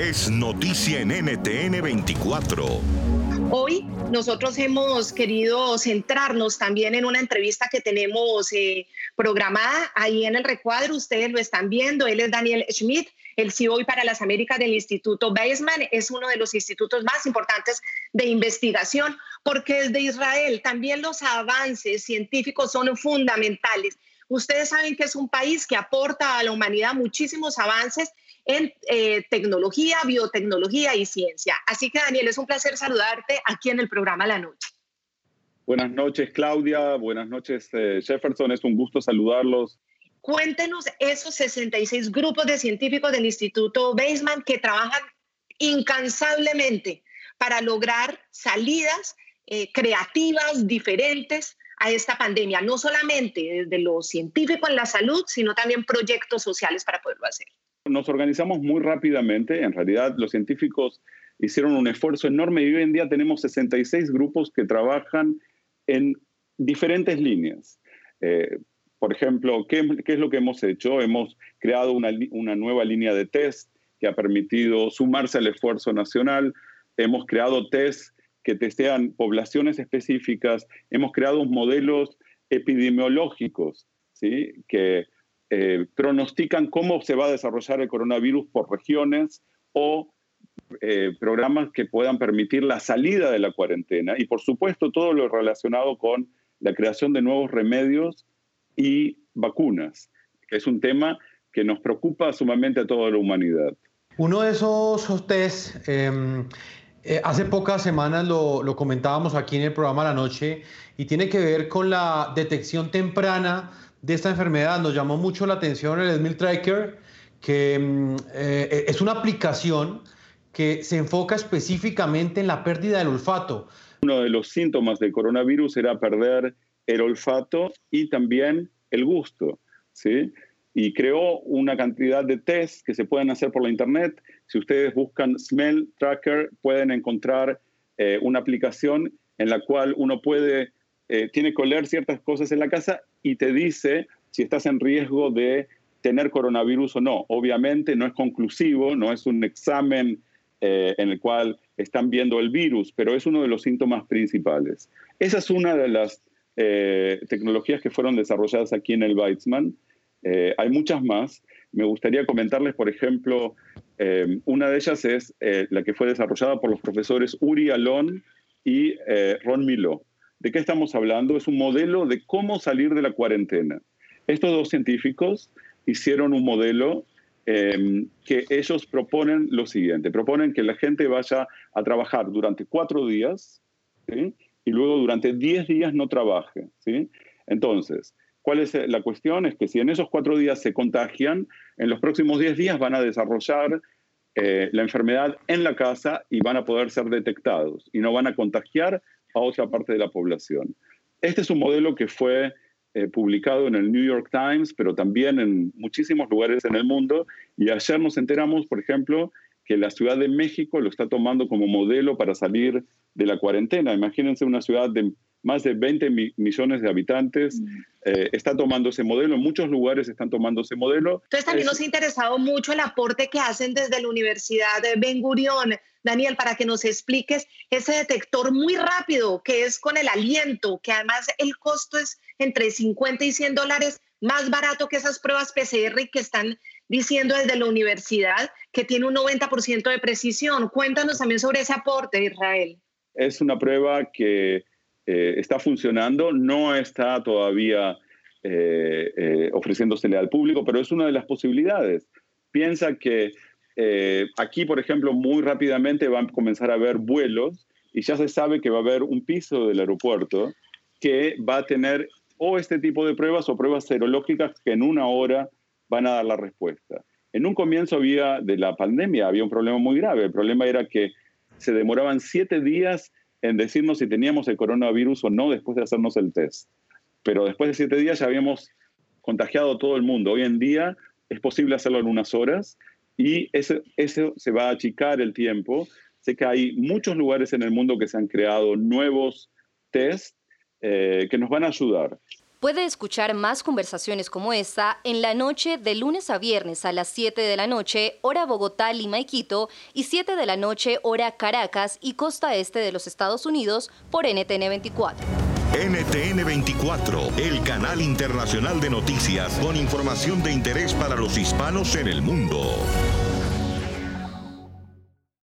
es noticia en NTN 24. Hoy nosotros hemos querido centrarnos también en una entrevista que tenemos eh, programada ahí en el recuadro. Ustedes lo están viendo. Él es Daniel Schmidt, el CEO para las Américas del Instituto Weizmann. Es uno de los institutos más importantes de investigación porque desde Israel también los avances científicos son fundamentales. Ustedes saben que es un país que aporta a la humanidad muchísimos avances en eh, tecnología, biotecnología y ciencia. Así que Daniel, es un placer saludarte aquí en el programa La Noche. Buenas noches, Claudia. Buenas noches, eh, Jefferson. Es un gusto saludarlos. Cuéntenos esos 66 grupos de científicos del Instituto Weizmann que trabajan incansablemente para lograr salidas eh, creativas, diferentes a esta pandemia, no solamente desde lo científico en la salud, sino también proyectos sociales para poderlo hacer. Nos organizamos muy rápidamente, en realidad los científicos hicieron un esfuerzo enorme y hoy en día tenemos 66 grupos que trabajan en diferentes líneas. Eh, por ejemplo, ¿qué, es lo que hemos hecho? Hemos creado una, una nueva línea de test que ha permitido sumarse al esfuerzo nacional. Hemos creado test que testean poblaciones específicas. Hemos creado modelos epidemiológicos ¿sí? que eh, pronostican cómo se va a desarrollar el coronavirus por regiones o eh, programas que puedan permitir la salida de la cuarentena y por supuesto todo lo relacionado con la creación de nuevos remedios y vacunas, que es un tema que nos preocupa sumamente a toda la humanidad. Uno de esos test, em, eh, hace pocas semanas lo, lo, comentábamos aquí en el programa La Noche y tiene que ver con la detección temprana de esta enfermedad. Nos llamó mucho la atención el Smith Tracker, que mm, eh, es una aplicación que se enfoca específicamente en la pérdida del olfato. Uno de los síntomas del coronavirus era perder el olfato y también el gusto, ¿sí? Y creó una cantidad de tests que se pueden hacer por la internet. Si ustedes buscan Smell Tracker, pueden encontrar eh, una aplicación en la cual uno puede, eh, tiene que oler ciertas cosas en la casa y te dice si estás en riesgo de tener coronavirus o no. Obviamente no es conclusivo, no es un examen eh, en el cual están viendo el virus, pero es uno de los síntomas principales. Esa es una de las eh, tecnologías que fueron desarrolladas aquí en el Weizmann. Eh, hay muchas más. Me gustaría comentarles, por ejemplo, una de ellas es la que fue desarrollada por los profesores Uri Alon y Ron Milo. ¿De qué estamos hablando? Es un modelo de cómo salir de la cuarentena. Estos dos científicos hicieron un modelo em, que ellos proponen lo siguiente, proponen que la gente vaya a trabajar durante cuatro días y luego durante diez días no trabaje. ¿sí? Entonces, ¿cuál es la cuestión? Es que si en esos cuatro días se contagian, en los próximos diez días van a desarrollar eh, la enfermedad en la casa y van a poder ser detectados y no van a contagiar a otra parte de la población. Este es un modelo que fue eh, publicado en el New York Times, pero también en muchísimos lugares en el mundo. Y ayer nos enteramos, por ejemplo, que la Ciudad de México lo está tomando como modelo para salir de la cuarentena. Imagínense una ciudad de más de 20 millones de habitantes, mm. eh, está tomando ese modelo, en muchos lugares están tomando ese modelo. Entonces también nos ha interesado mucho el aporte que hacen desde la Universidad de Ben Gurion, Daniel, para que nos expliques ese detector muy rápido que es con el aliento, que además el costo es entre 50 y 100 dólares más barato que esas pruebas PCR que están diciendo desde la universidad que tiene un 90% de precisión. Cuéntanos también sobre ese aporte, Israel. Es una prueba que eh, está funcionando, no está todavía eh, eh, ofreciéndosele al público, pero es una de las posibilidades. Piensa que aquí, por ejemplo, muy rápidamente van a comenzar a haber vuelos y ya se sabe que va a haber un piso del aeropuerto que va a tener o este tipo de pruebas o pruebas serológicas que en una hora van a dar la respuesta. En un comienzo había de la pandemia había un problema muy grave. El problema era que se demoraban siete días en decirnos si teníamos el coronavirus o no después de hacernos el test. Pero después de siete días ya habíamos contagiado a todo el mundo. Hoy en día es posible hacerlo en unas horas y eso, eso se va a achicar el tiempo. Sé que hay muchos lugares en el mundo que se han creado nuevos test eh, que nos van a ayudar. Puede escuchar más conversaciones como esta en la noche de lunes a viernes a las 7 de la noche, hora Bogotá, Lima y Quito, y 7 de la noche, hora Caracas y costa este de los Estados Unidos por NTN 24. NTN 24, el canal internacional de noticias con información de interés para los hispanos en el mundo.